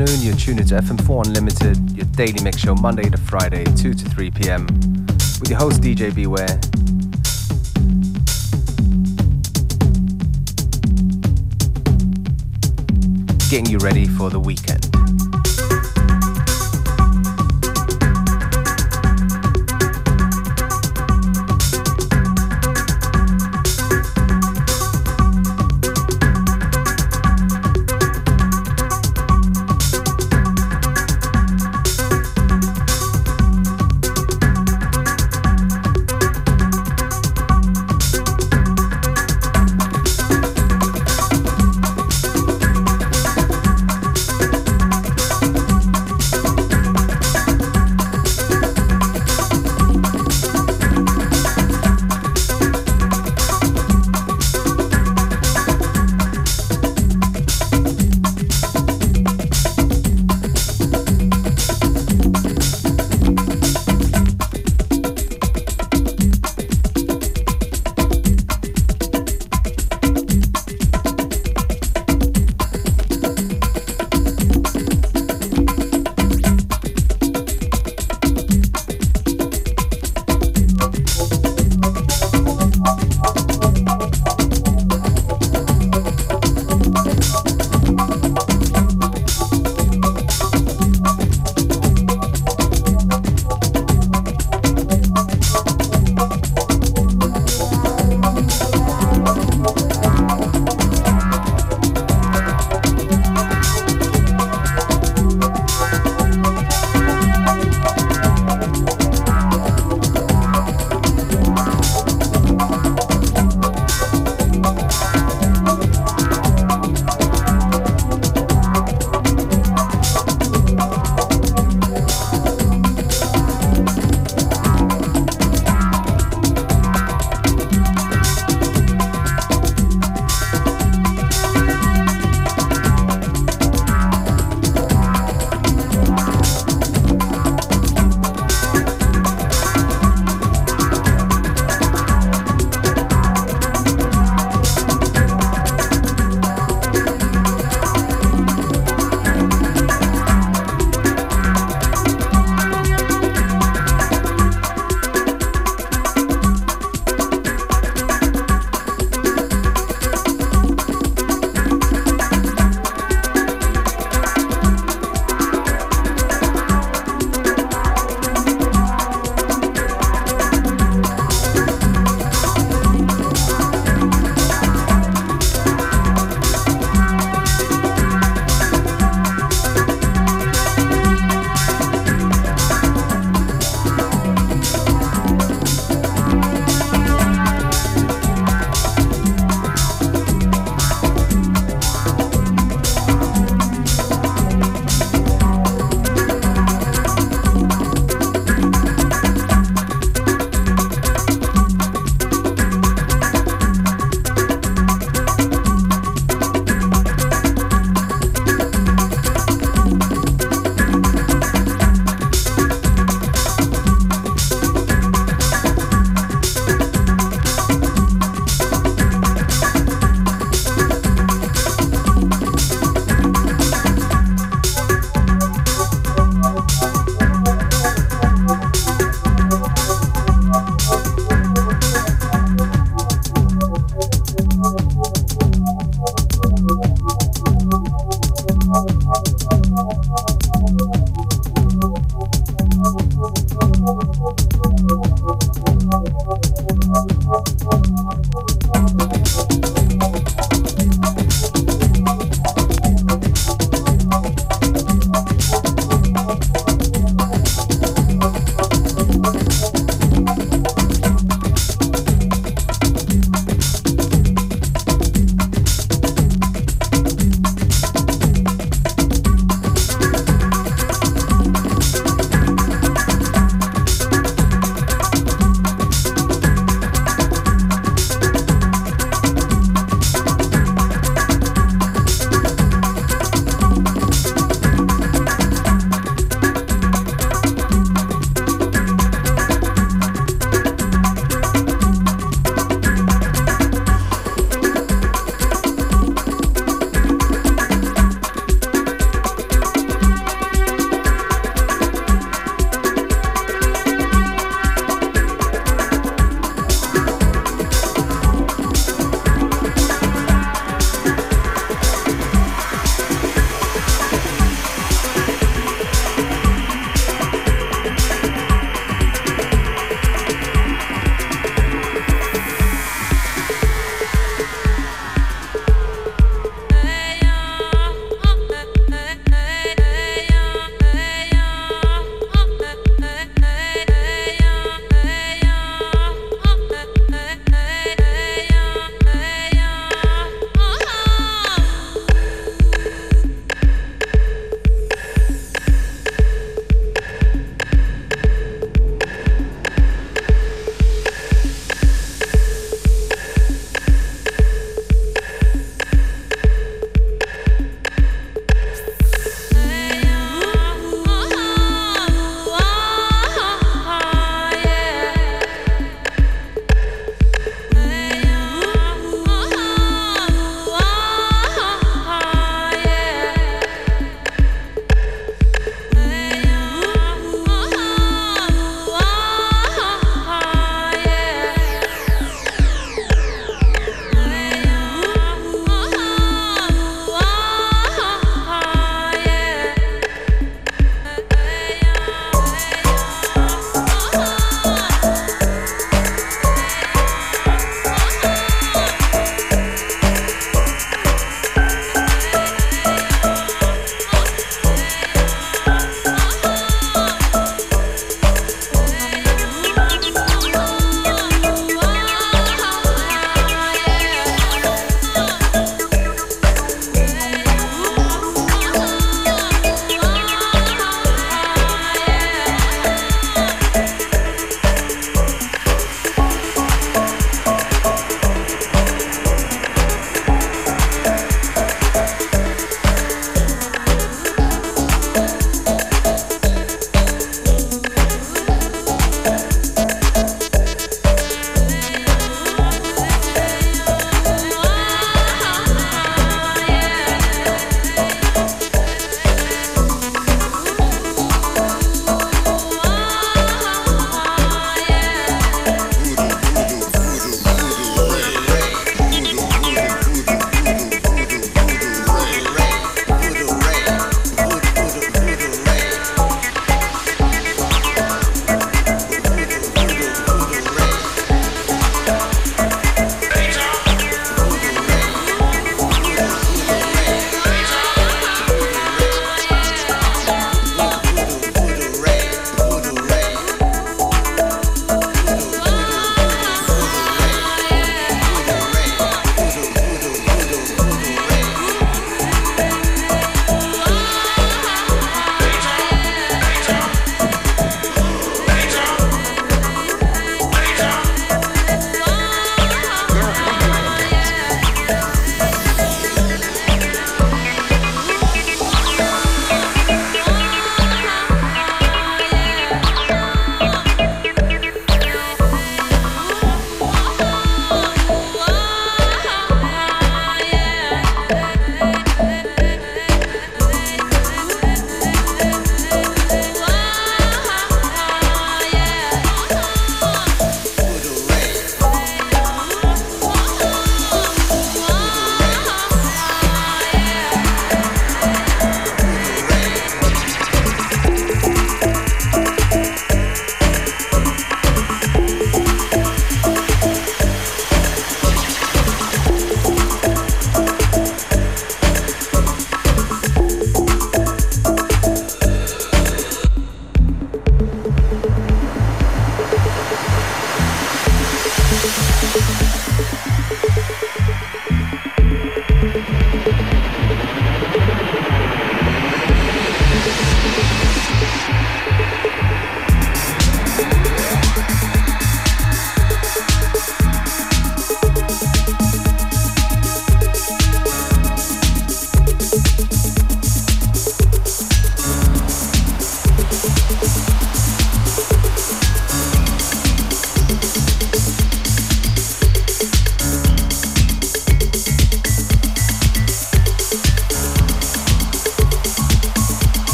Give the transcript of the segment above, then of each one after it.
afternoon. You're tuned into FM4 Unlimited, your daily mix show Monday to Friday, 2 to 3 p.m. with your host DJ Beware. Getting you ready for the weekend.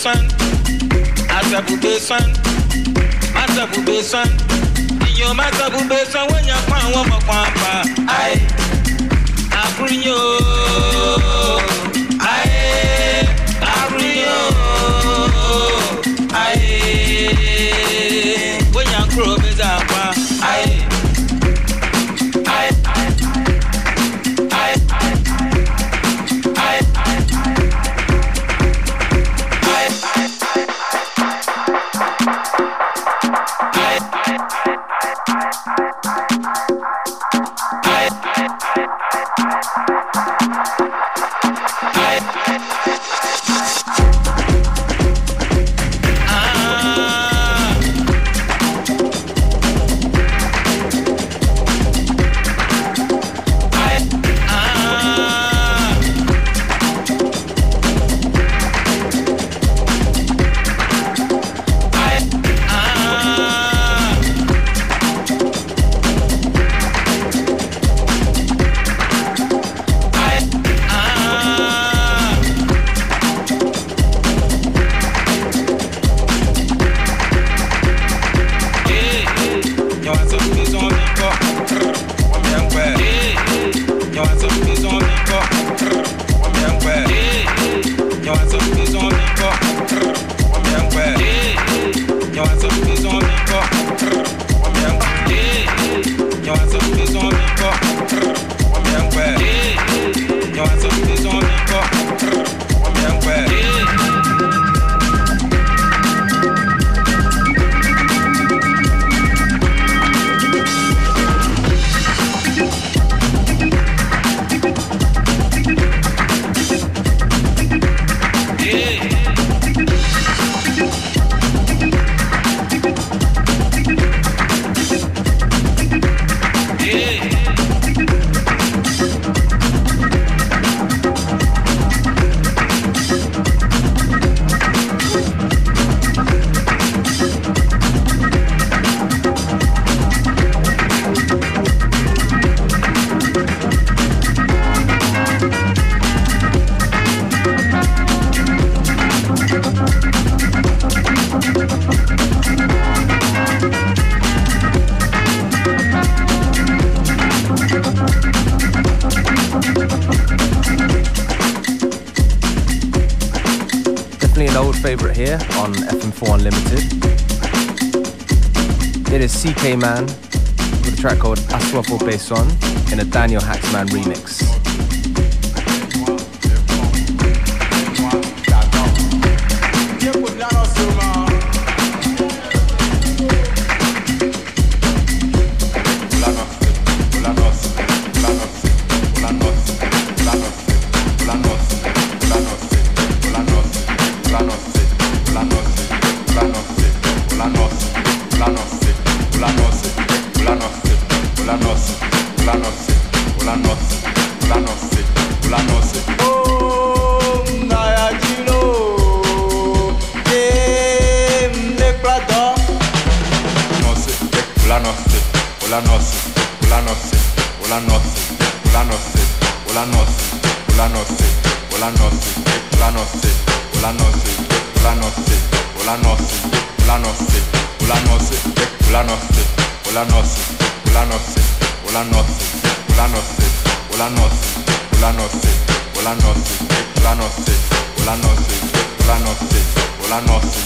Asabubesan, Asabubesan, Asabubesan. Iyo Asabubesan when you find one more papa. Aye, Abrinyo. CK Mann with a track called Aswafo Beson in a Daniel Haaksman remix. la noce, la noce, la noce,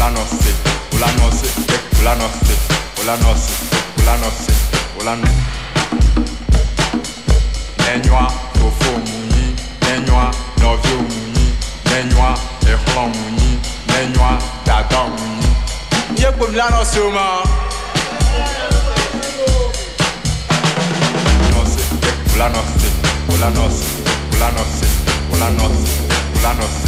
la noce, la noce, la noce, la noce, la noce, la noce. Muni, nenwa novio muni, nenwa ehro muni, nenwa dada. Yé kpé la noce ma. La noce, la noce, la noce, la noce, la noce.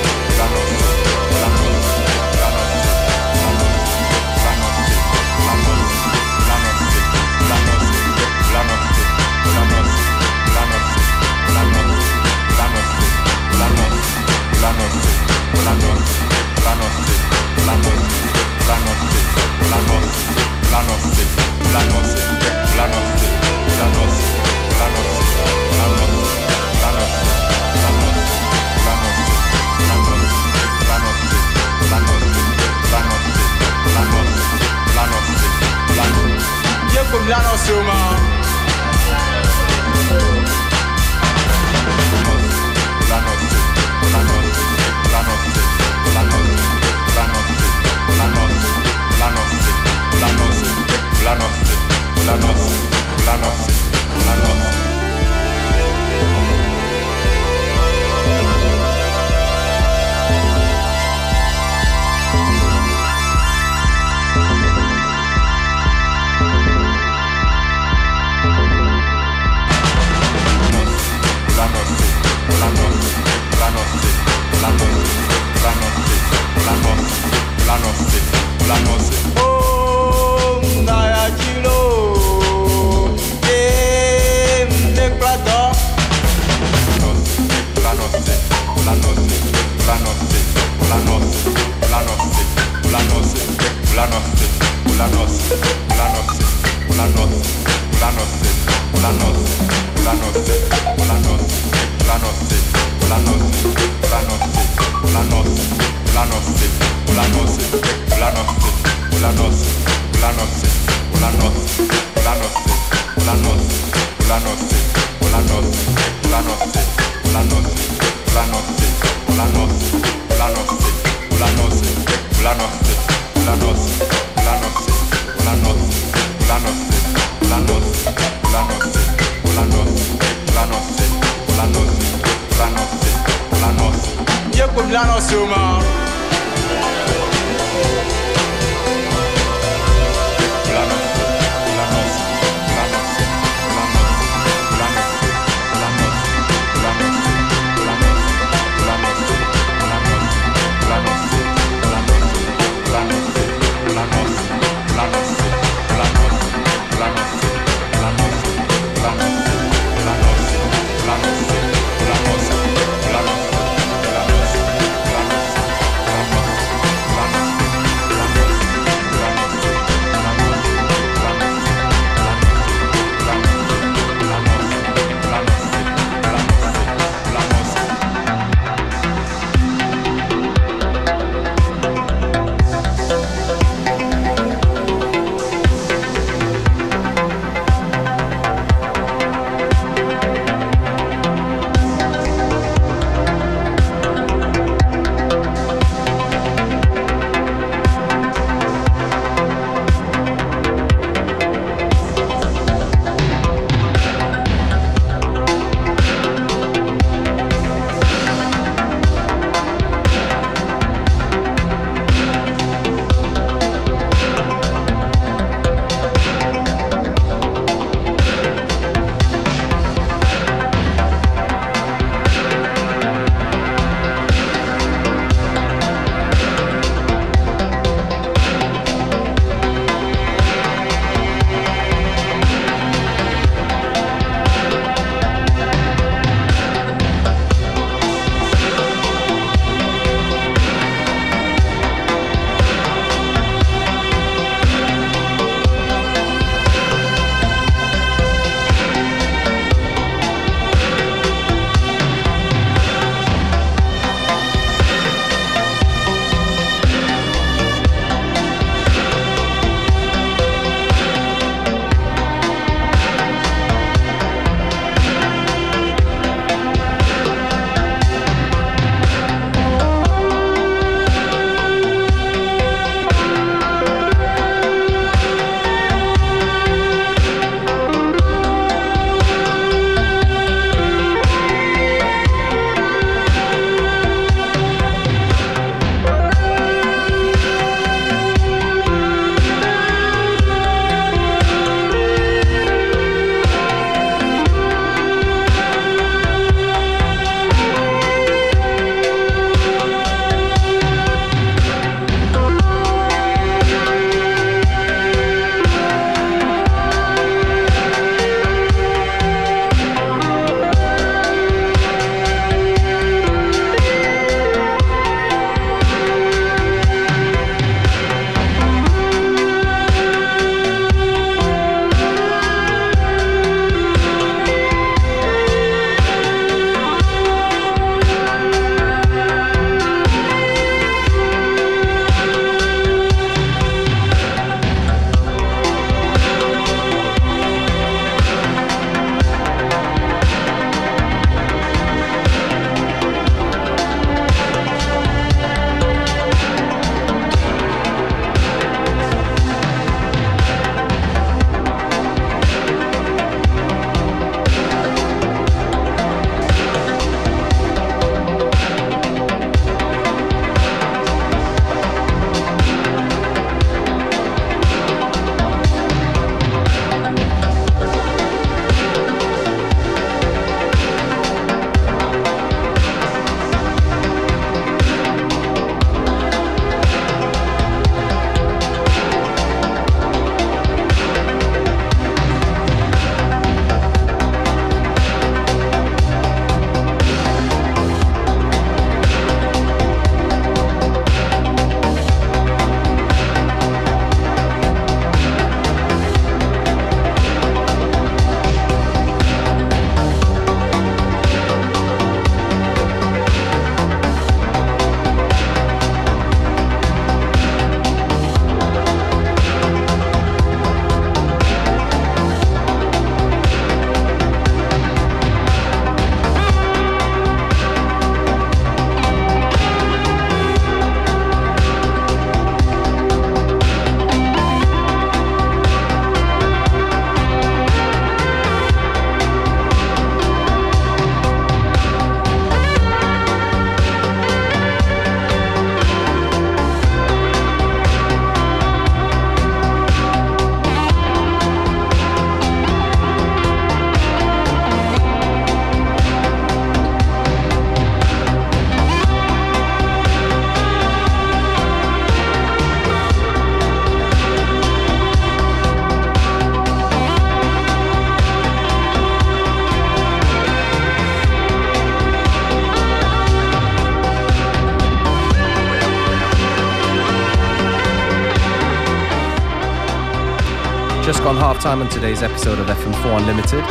halftime on today's episode of FM4 Unlimited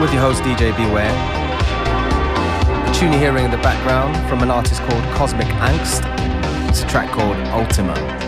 with your host DJ Beware. The tune you're hearing in the background from an artist called Cosmic Angst. It's a track called Ultima.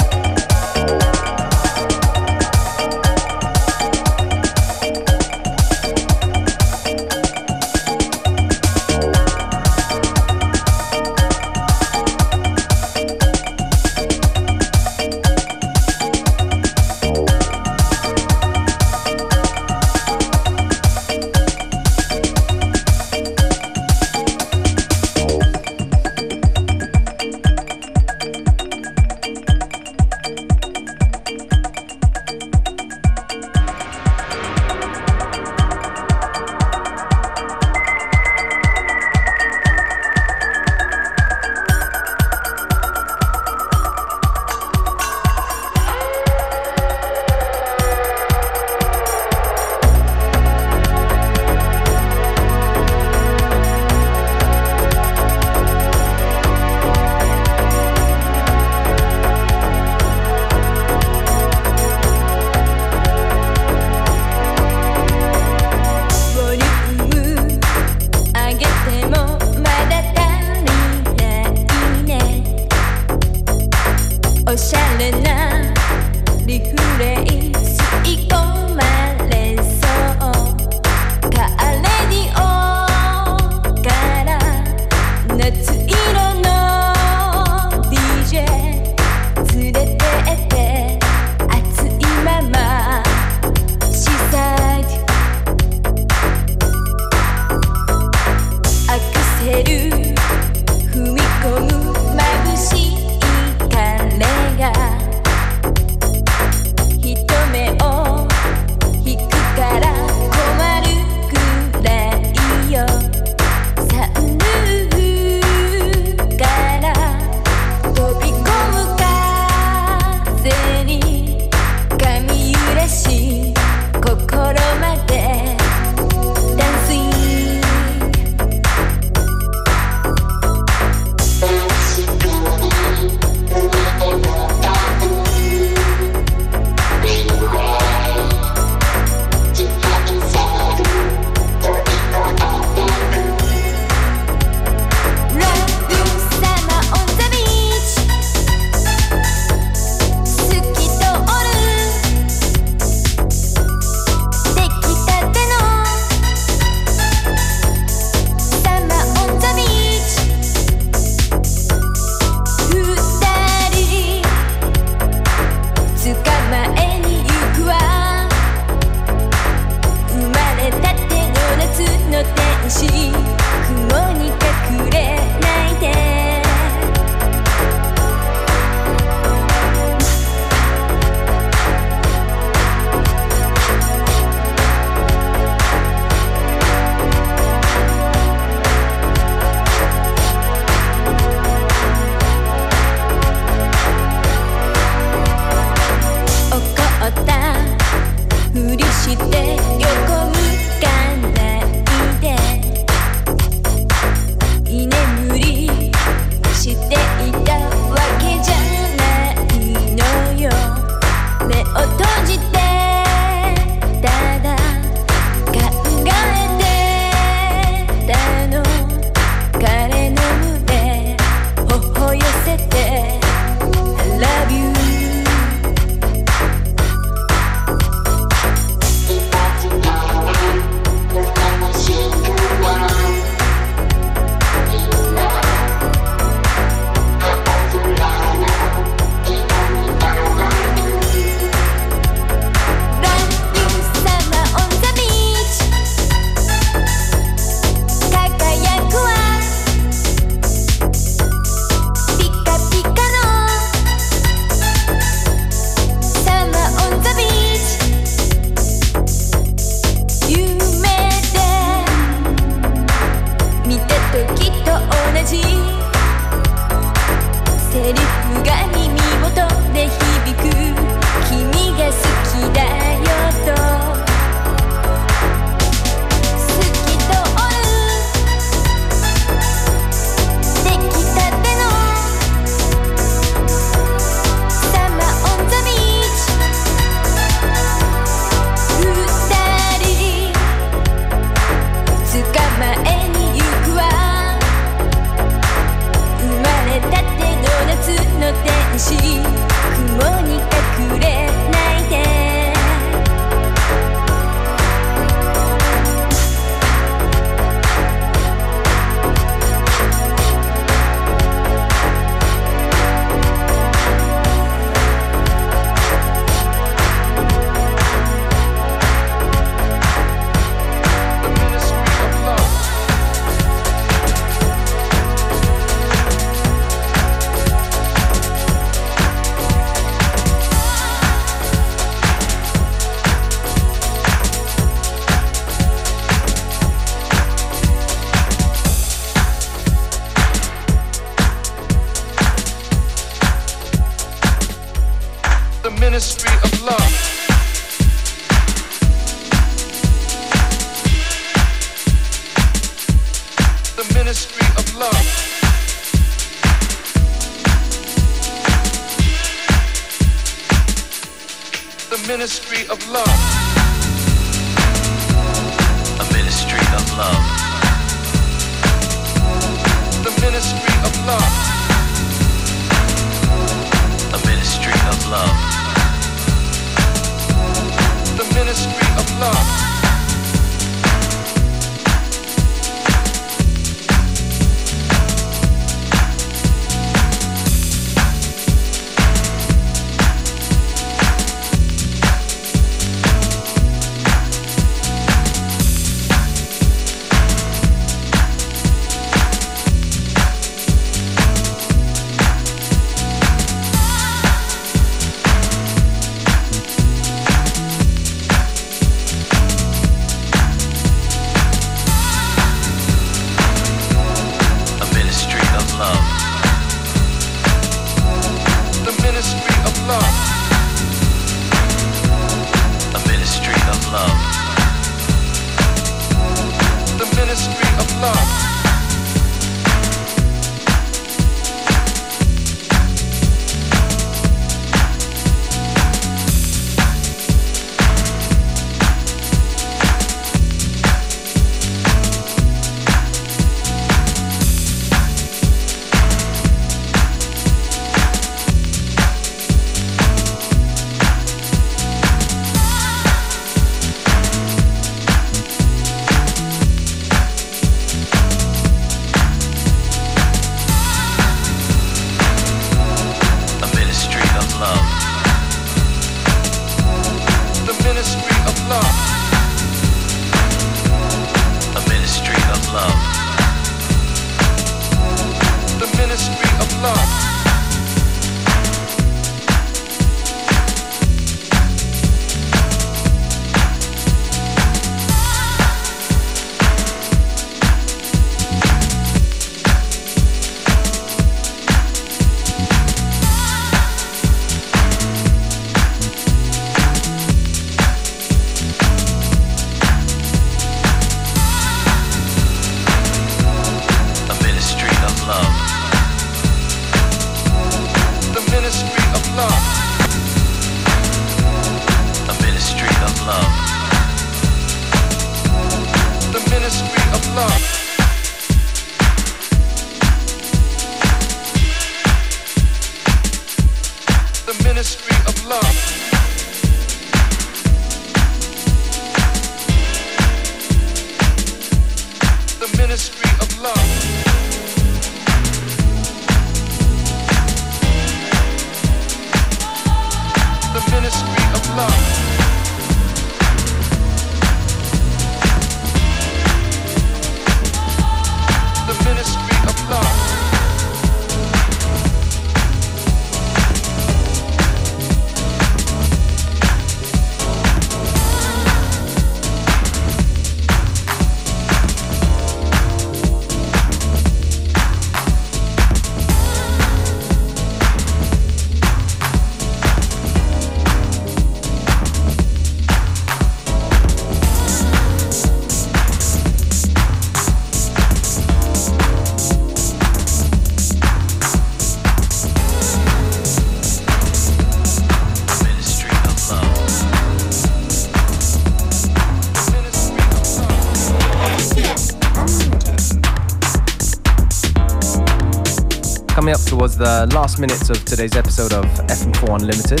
Last minutes of today's episode of FM4 Unlimited.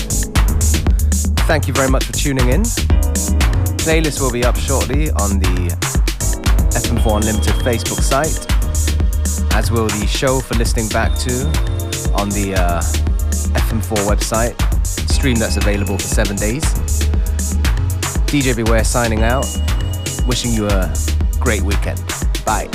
Thank you very much for tuning in. Playlist will be up shortly on the FM4 Unlimited Facebook site, as will the show for listening back to on the uh, FM4 website, stream that's available for seven days. DJ Beware signing out, wishing you a great weekend. Bye.